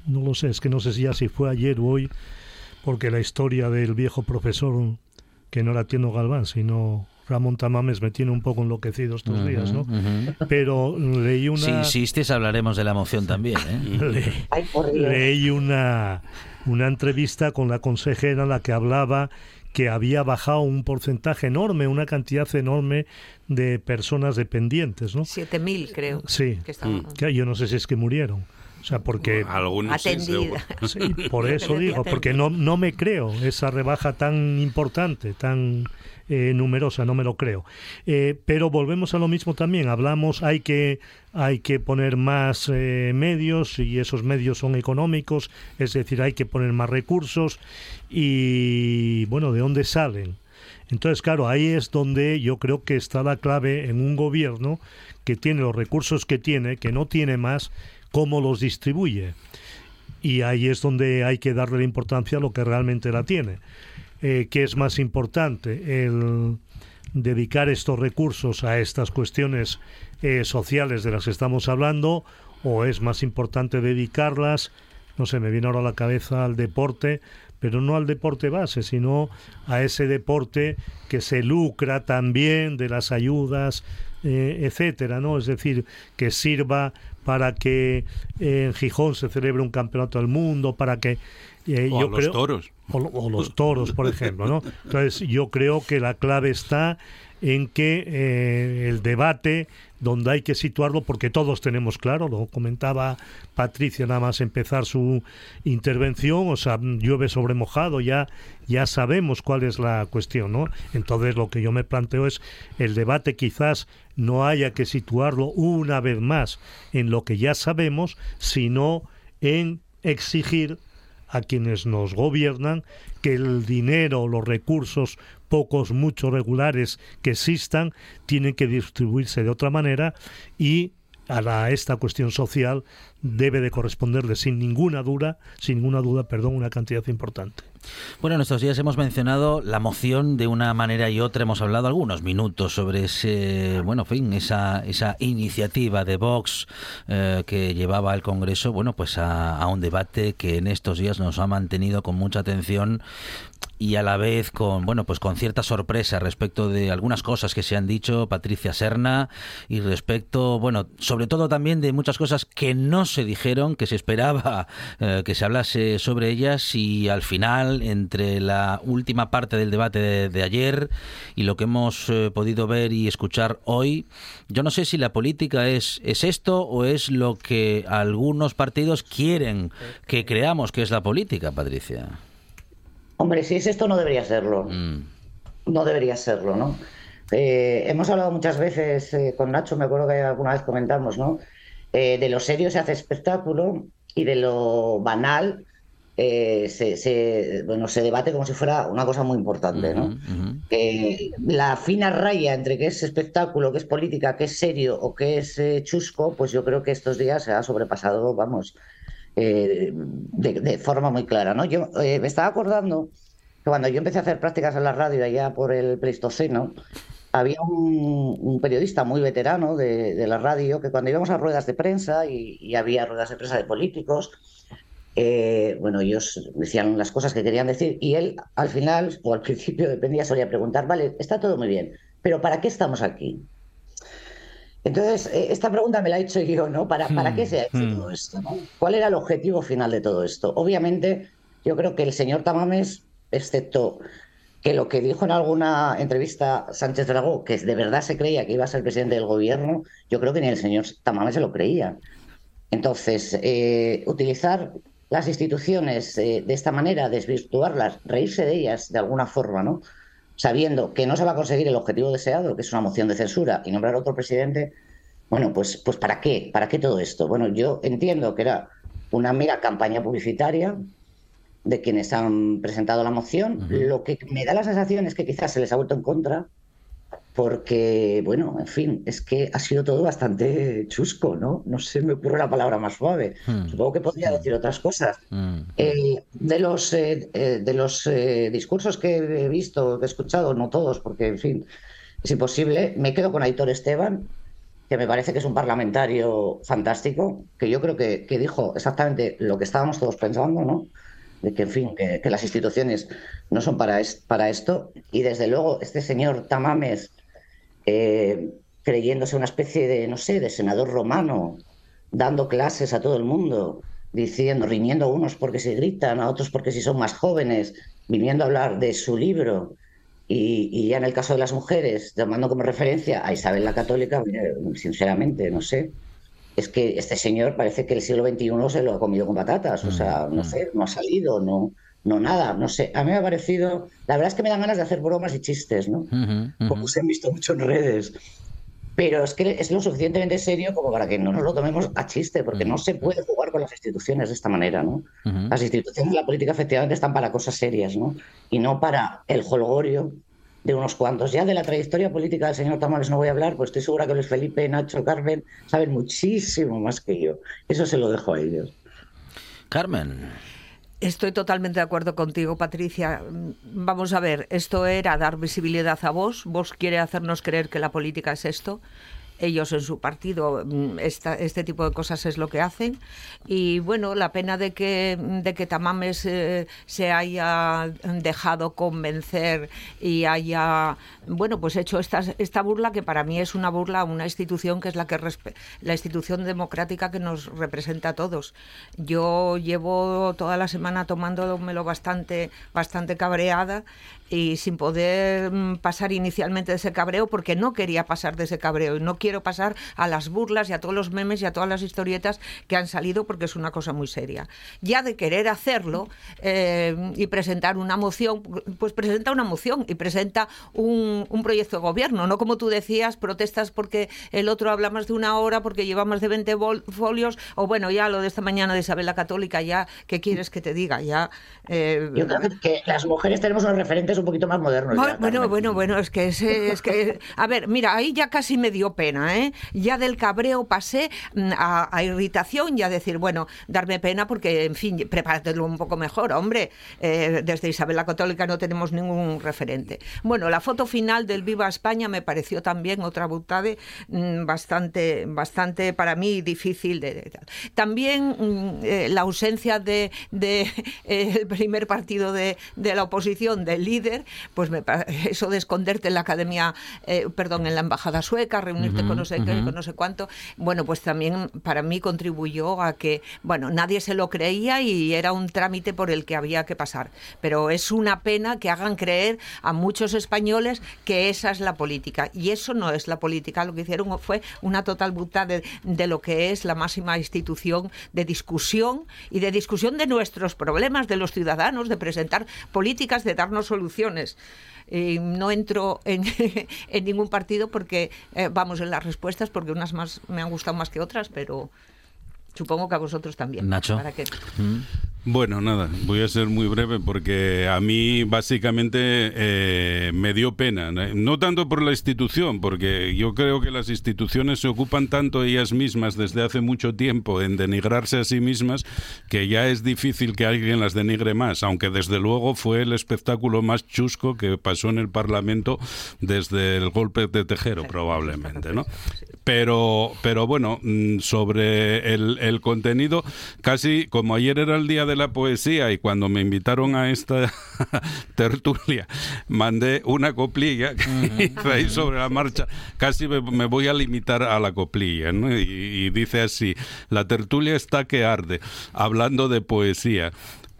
no lo sé, es que no sé si ya si fue ayer o hoy, porque la historia del viejo profesor, que no era Tieno Galván, sino Ramón Tamames me tiene un poco enloquecido estos días, ¿no? Pero leí una... Si insistes hablaremos de la emoción también, ¿eh? leí una, una entrevista con la consejera en la que hablaba que había bajado un porcentaje enorme, una cantidad enorme de personas dependientes, ¿no? 7.000 creo. Sí, que yo no sé si es que murieron. O sea, porque... Algunos por eso digo, porque no, no me creo esa rebaja tan importante, tan eh, numerosa, no me lo creo. Eh, pero volvemos a lo mismo también, hablamos, hay que, hay que poner más eh, medios y esos medios son económicos, es decir, hay que poner más recursos y bueno, ¿de dónde salen? Entonces, claro, ahí es donde yo creo que está la clave en un gobierno que tiene los recursos que tiene, que no tiene más, cómo los distribuye. Y ahí es donde hay que darle la importancia a lo que realmente la tiene. Eh, ¿qué es más importante? ¿El dedicar estos recursos a estas cuestiones eh, sociales de las que estamos hablando o es más importante dedicarlas, no sé, me viene ahora a la cabeza al deporte, pero no al deporte base, sino a ese deporte que se lucra también de las ayudas, eh, etcétera, ¿no? Es decir, que sirva para que en Gijón se celebre un campeonato del mundo, para que eh, o los toros. O, los toros, por ejemplo, ¿no? Entonces, yo creo que la clave está en que eh, el debate donde hay que situarlo porque todos tenemos claro, lo comentaba Patricia nada más empezar su intervención, o sea, llueve sobre mojado, ya, ya sabemos cuál es la cuestión, ¿no? Entonces lo que yo me planteo es el debate quizás no haya que situarlo una vez más en lo que ya sabemos, sino en exigir a quienes nos gobiernan que el dinero, los recursos, pocos, muchos regulares que existan, tienen que distribuirse de otra manera y a, la, esta cuestión social debe de corresponderle sin ninguna duda, sin ninguna duda, perdón, una cantidad importante. Bueno, en estos días hemos mencionado la moción de una manera y otra. Hemos hablado algunos minutos sobre ese, bueno, fin, esa, esa iniciativa de Vox eh, que llevaba al Congreso, bueno, pues a, un debate que en estos días nos ha mantenido con mucha atención y a la vez con bueno pues con cierta sorpresa respecto de algunas cosas que se han dicho Patricia Serna y respecto bueno sobre todo también de muchas cosas que no se dijeron que se esperaba eh, que se hablase sobre ellas y al final entre la última parte del debate de, ayer y lo que hemos eh, podido ver y escuchar hoy yo no sé si la política es es esto o es lo que algunos partidos quieren que creamos que es la política Patricia Hombre, si es esto, no debería serlo. Mm. No debería serlo, ¿no? Eh, hemos hablado muchas veces eh, con Nacho, me acuerdo que alguna vez comentamos, ¿no? Eh, de lo serio se hace espectáculo y de lo banal eh, se, se- bueno, se debate como si fuera una cosa muy importante, ¿no? Eh, la fina raya entre qué es espectáculo, qué es política, qué es serio o qué es eh, chusco, pues yo creo que estos días se ha sobrepasado, vamos, eh, de, de forma muy clara, ¿no? Yo eh, me estaba acordando que cuando yo empecé a hacer prácticas en la radio allá por el Pleistoceno, había un, un periodista muy veterano de, de la radio que cuando íbamos a ruedas de prensa y, y había ruedas de prensa de políticos, eh, bueno, ellos decían las cosas que querían decir y él al final o al principio dependía, solía preguntar, vale, está todo muy bien, pero ¿para qué estamos aquí? Entonces, eh, esta pregunta me la he hecho yo, ¿no? ¿Para, ¿para qué se ha hecho todo esto? no? ¿Cuál era el objetivo final de todo esto? Obviamente, yo creo que el señor Tamames, excepto que lo que dijo en alguna entrevista Sánchez Dragó, que de verdad se creía que iba a ser presidente del gobierno, yo creo que ni el señor Tamames se lo creía. Entonces, eh, utilizar las instituciones eh, de esta manera, desvirtuarlas, reírse de ellas de alguna forma, ¿no? Sabiendo que no se va a conseguir el objetivo deseado, que es una moción de censura y nombrar otro presidente, bueno, pues, pues ¿para qué? ¿Para qué todo esto? Bueno, yo entiendo que era una mera campaña publicitaria de quienes han presentado la moción. Lo que me da la sensación es que quizás se les ha vuelto en contra porque, bueno, en fin, es que ha sido todo bastante chusco, ¿no? No se me ocurre la palabra más suave. Supongo que podría decir otras cosas. Eh, de los, eh, eh, de los eh, discursos que he visto, que he escuchado, no todos, porque, en fin, es imposible, me quedo con Aitor Esteban, que me parece que es un parlamentario fantástico, que yo creo que, que dijo exactamente lo que estábamos todos pensando, ¿no? De que, en fin, que, que las instituciones no son para, es- para esto. Y desde luego, este señor Tamames, eh, creyéndose una especie de, no sé, de senador romano, dando clases a todo el mundo, diciendo, riñendo a unos porque se gritan, a otros porque si son más jóvenes, viniendo a hablar de su libro. Y, y ya en el caso de las mujeres, tomando como referencia a Isabel la Católica, mire, sinceramente, no sé. Es que este señor parece que el siglo XXI se lo ha comido con patatas, o sea, no sé, no ha salido, no, no nada, no sé. A mí me ha parecido, la verdad es que me dan ganas de hacer bromas y chistes, ¿no? Como se han visto mucho en redes. Pero es que es lo suficientemente serio como para que no nos lo tomemos a chiste, porque no se puede jugar con las instituciones de esta manera, ¿no? Las instituciones de la política efectivamente están para cosas serias, ¿no? Y no para el jolgorio de unos cuantos. Ya de la trayectoria política del señor Tamames no voy a hablar, pues estoy segura que Luis Felipe, Nacho, Carmen saben muchísimo más que yo. Eso se lo dejo a ellos. Carmen. Estoy totalmente de acuerdo contigo, Patricia. Mm, Vamos a ver, esto era dar visibilidad a vos. Vos quiere hacernos creer que la política es esto. Ellos en su partido, mm, esta- este tipo de cosas es lo que hacen. Y bueno, la pena de que, de que Tamames eh, se haya dejado convencer y haya, bueno, pues hecho esta, esta burla que para mí es una burla a una institución que es la que la institución democrática que nos representa a todos. Yo llevo toda la semana tomándomelo bastante, bastante cabreada y sin poder mm, pasar inicialmente de ese cabreo porque no quería pasar de ese cabreo y no quiero pasar a las burlas y a todos los memes y a todas las historietas que han salido porque es una cosa muy seria. Ya de querer hacerlo eh, y presentar una moción, pues presenta una moción y presenta un, un proyecto de gobierno, no como tú decías, protestas porque el otro habla más de una hora, porque lleva más de 20 vol- folios, o bueno, ya lo de esta mañana de Isabel la Católica, ya, ¿qué quieres que te diga? Ya, eh, que las mujeres tenemos unos referentes un poquito más modernos. ya, bueno, bueno, bueno, es que, es, es que, a ver, mira, ahí ya casi me dio pena, ¿eh? Ya del cabreo pasé mm, a, a irritación y a decir, bueno, darme pena porque, en fin, prepáratelo un poco mejor, hombre. Eh, desde Isabel la Católica no tenemos ningún referente. Bueno, la foto final del Viva España me pareció también otra butade mm, bastante, bastante para mí difícil de, de. También mm, eh, la ausencia de, de, eh, el primer partido de, de la oposición, del líder, pues me, eso de esconderte en la academia, eh, perdón, en la embajada sueca, reunirte con no sé qué, ujú. con no sé cuánto, bueno, pues también para mí contribuyó a que, bueno, nadie se lo creía y era un trámite por el que había que pasar. Pero es una pena que hagan creer a muchos españoles que esa es la política. Y eso no es la política. Lo que hicieron fue una total buta de, de lo que es la máxima institución de discusión y de discusión de nuestros problemas, de los ciudadanos, de presentar políticas, de darnos soluciones. Y no entro en, en ningún partido porque eh, vamos en las respuestas, porque unas más me han gustado más que otras, pero supongo que a vosotros también. Nacho. Para que- Mm. Bueno, nada, voy a ser muy breve porque a mí básicamente eh, me dio pena, no tanto por la institución, porque yo creo que las instituciones se ocupan tanto ellas mismas desde hace mucho tiempo en denigrarse a sí mismas que ya es difícil que alguien las denigre más, aunque desde luego fue el espectáculo más chusco que pasó en el Parlamento desde el golpe de Tejero, probablemente, ¿no? Pero, pero bueno, mm, sobre el, el contenido, casi como ayer era el día de la poesía y cuando me invitaron a esta tertulia mandé una coplilla que ahí sobre la marcha. Casi me, me voy a limitar a la coplilla. ¿no? Y, y dice así, la tertulia está que arde, hablando de poesía,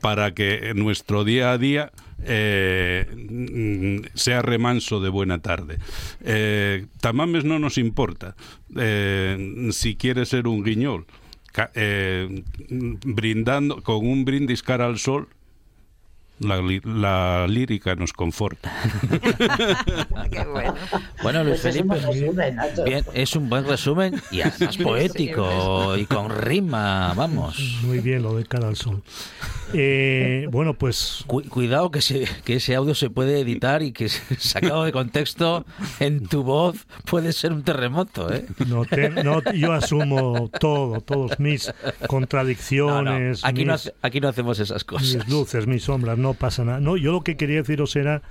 para que nuestro día a día eh, sea remanso de buena tarde. Eh, tamames no nos importa eh, si quiere ser un guiñol. Eh, brindando con un brindis cara al sol la, la lírica nos conforta. Bueno, Luis Pues es un Felipe, buen resumen, Nacho. bien, es un buen resumen y además poético y con rima, vamos. Muy bien lo de cara al sol. Eh, bueno, pues Cu- cuidado que, se- que ese audio se puede editar y que sacado de contexto en tu voz puede ser un terremoto, ¿eh? no te- no, yo asumo todo, todos mis No, no, contradicciones, Aquí, no, mis, hace- aquí no hacemos esas cosas. mis luces, mis sombras, no pasa nada. No, yo lo que quería deciros era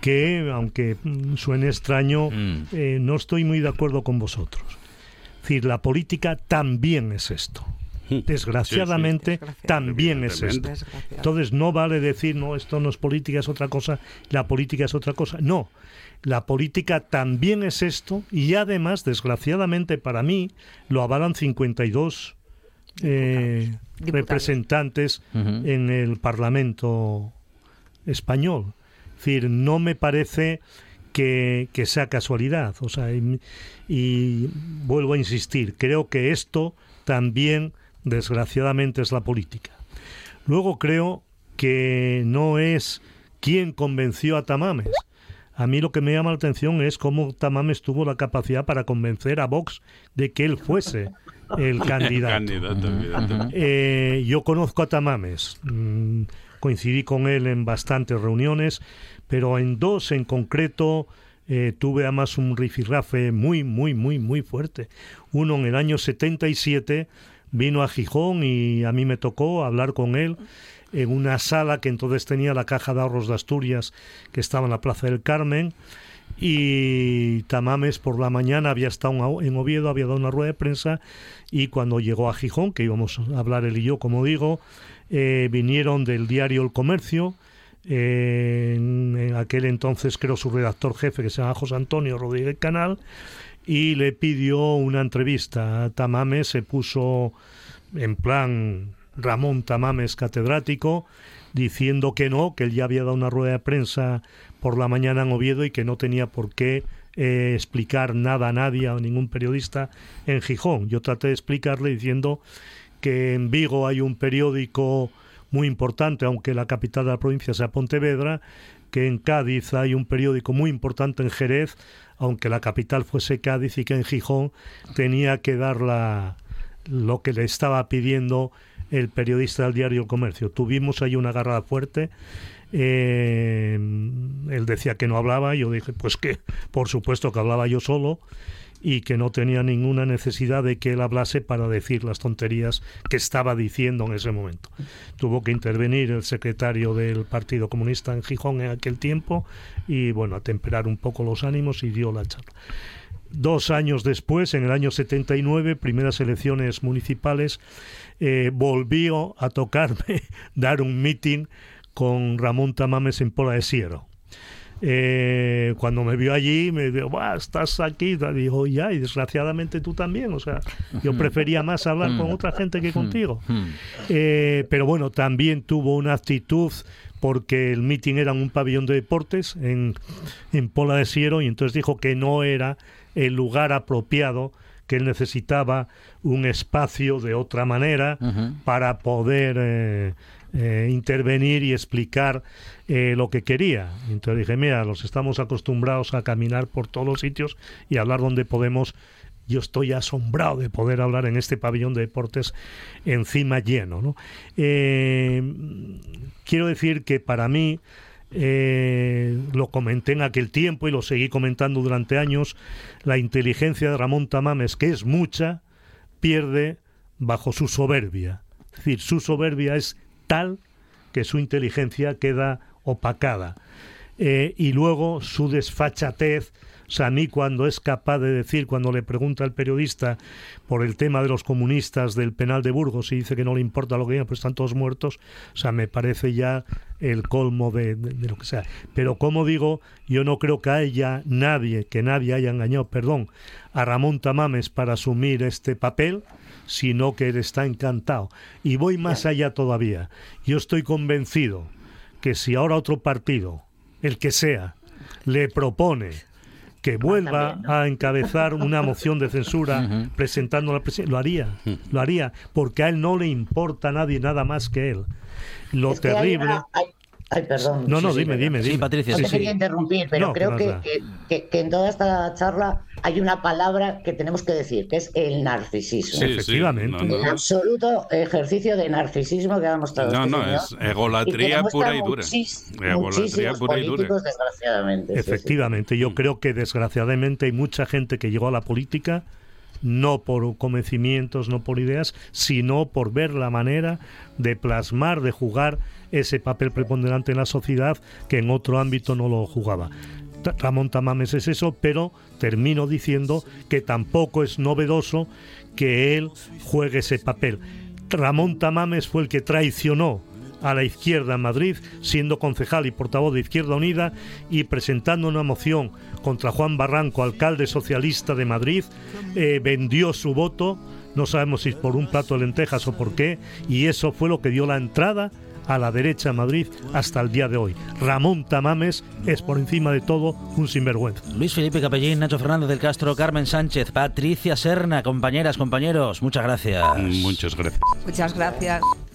que, aunque mm, suene extraño, Mm. eh, no estoy muy de acuerdo con vosotros. Es decir, la política también es esto. Desgraciadamente, también es esto. Entonces no vale decir, no, esto no es política, es otra cosa, la política es otra cosa. No, la política también es esto y además, desgraciadamente para mí, lo avalan 52 eh, Diputados. representantes en el Parlamento español. Es decir, no me parece que, que sea casualidad. O sea, y, y vuelvo a insistir, creo que esto también, desgraciadamente, es la política. Luego creo que no es quién convenció a Tamames. A mí lo que me llama la atención es cómo Tamames tuvo la capacidad para convencer a Vox de que él fuese el candidato. Eh, yo conozco a Tamames, mm, coincidí con él en bastantes reuniones, pero en dos en concreto eh, tuve además un rifirrafe muy, muy, muy, muy fuerte. Uno en el año 77 vino a Gijón y a mí me tocó hablar con él en una sala que entonces tenía la Caja de Ahorros de Asturias, que estaba en la Plaza del Carmen, y Tamames por la mañana había estado en Oviedo, había dado una rueda de prensa y cuando llegó a Gijón, que íbamos a hablar él y yo, como digo, eh, vinieron del diario El Comercio, eh, en, en aquel entonces creo su redactor jefe que se llama José Antonio Rodríguez Canal, y le pidió una entrevista. Tamames se puso en plan Ramón Tamames catedrático, diciendo que no, que él ya había dado una rueda de prensa por la mañana en Oviedo y que no tenía por qué eh, explicar nada a nadie, a ningún periodista en Gijón. Yo traté de explicarle diciendo que en Vigo hay un periódico muy importante, aunque la capital de la provincia sea Pontevedra, que en Cádiz hay un periódico muy importante en Jerez, aunque la capital fuese Cádiz y que en Gijón tenía que dar la, lo que le estaba pidiendo el periodista del diario El Comercio. Tuvimos ahí una agarrada fuerte. eh, él decía que no hablaba, yo dije, pues que por supuesto que hablaba yo solo y que no tenía ninguna necesidad de que él hablase para decir las tonterías que estaba diciendo en ese momento. Tuvo que intervenir el secretario del Partido Comunista en Gijón en aquel tiempo y bueno, a temperar un poco los ánimos y dio la charla. Dos años después, en el año 79, primeras elecciones municipales, eh, volvió a tocarme dar un meeting con Ramón Tamames en Pola de Siero. Eh, cuando me vio allí, me dijo, "Buah, estás aquí. Dijo, ya, y desgraciadamente tú también. O sea, yo prefería más hablar con otra gente que contigo. Eh, pero bueno, también tuvo una actitud porque el meeting era en un pabellón de deportes en, en Pola de Siero y entonces dijo que no era el lugar apropiado, que él necesitaba un espacio de otra manera para poder eh, eh, intervenir y explicar eh, lo que quería. Entonces dije, mira, los estamos acostumbrados a caminar por todos los sitios y hablar donde podemos yo estoy asombrado de poder hablar en este pabellón de deportes encima lleno. ¿no? Eh, quiero decir que para mí, lo comenté en aquel tiempo y lo seguí comentando durante años, la inteligencia de Ramón Tamames, que es mucha, pierde bajo su soberbia. Es decir, su soberbia es tal que su inteligencia queda opacada. Eh, y luego su desfachatez, o sea, a mí cuando es capaz de decir, cuando le pregunta al periodista por el tema de los comunistas del penal de Burgos y dice que no le importa lo que digan, pues están todos muertos, o sea, me parece ya el colmo de, de- de lo que sea. Pero como digo, yo no creo que haya nadie, que nadie haya engañado, perdón, a Ramón Tamames para asumir este papel, sino que él está encantado. Y voy más allá todavía. Yo estoy convencido que si ahora otro partido, el que sea, le propone que vuelva a encabezar una moción de censura presentando la presidencia, lo haría, lo haría, porque a él no le importa a nadie nada más que él. Lo Es que hay terrible. una- hay- Ay, perdón. No, no, Sí, sí, dime, perdón. dime, dime. No te quería interrumpir, pero No, creo que que, que- en toda esta charla hay una palabra que tenemos que decir, que es el narcisismo. Sí, sí, Efectivamente. no, no. El absoluto ejercicio de narcisismo que ha demostrado No, este no, señor es y egolatría demuestra pura y dura. Egolatría pura y dura. desgraciadamente. sí, sí. Efectivamente, yo creo que desgraciadamente hay mucha gente que llegó a la política no por convencimientos, no por ideas, sino por ver la manera de plasmar, de jugar ese papel preponderante en la sociedad que en otro ámbito no lo jugaba. Ramón Tamames es eso, pero termino diciendo que tampoco es novedoso que él juegue ese papel. Ramón Tamames fue el que traicionó a la izquierda en Madrid, siendo concejal y portavoz de Izquierda Unida y presentando una moción contra Juan Barranco, alcalde socialista de Madrid, eh, vendió su voto, no sabemos si por un plato de lentejas o por qué, y eso fue lo que dio la entrada a la derecha en Madrid hasta el día de hoy. Ramón Tamames es por encima de todo un sinvergüenza. Luis Felipe Capellín, Nacho Fernández del Castro, Carmen Sánchez, Patricia Serna, compañeras, compañeros, muchas gracias. Muchas gracias. Muchas gracias.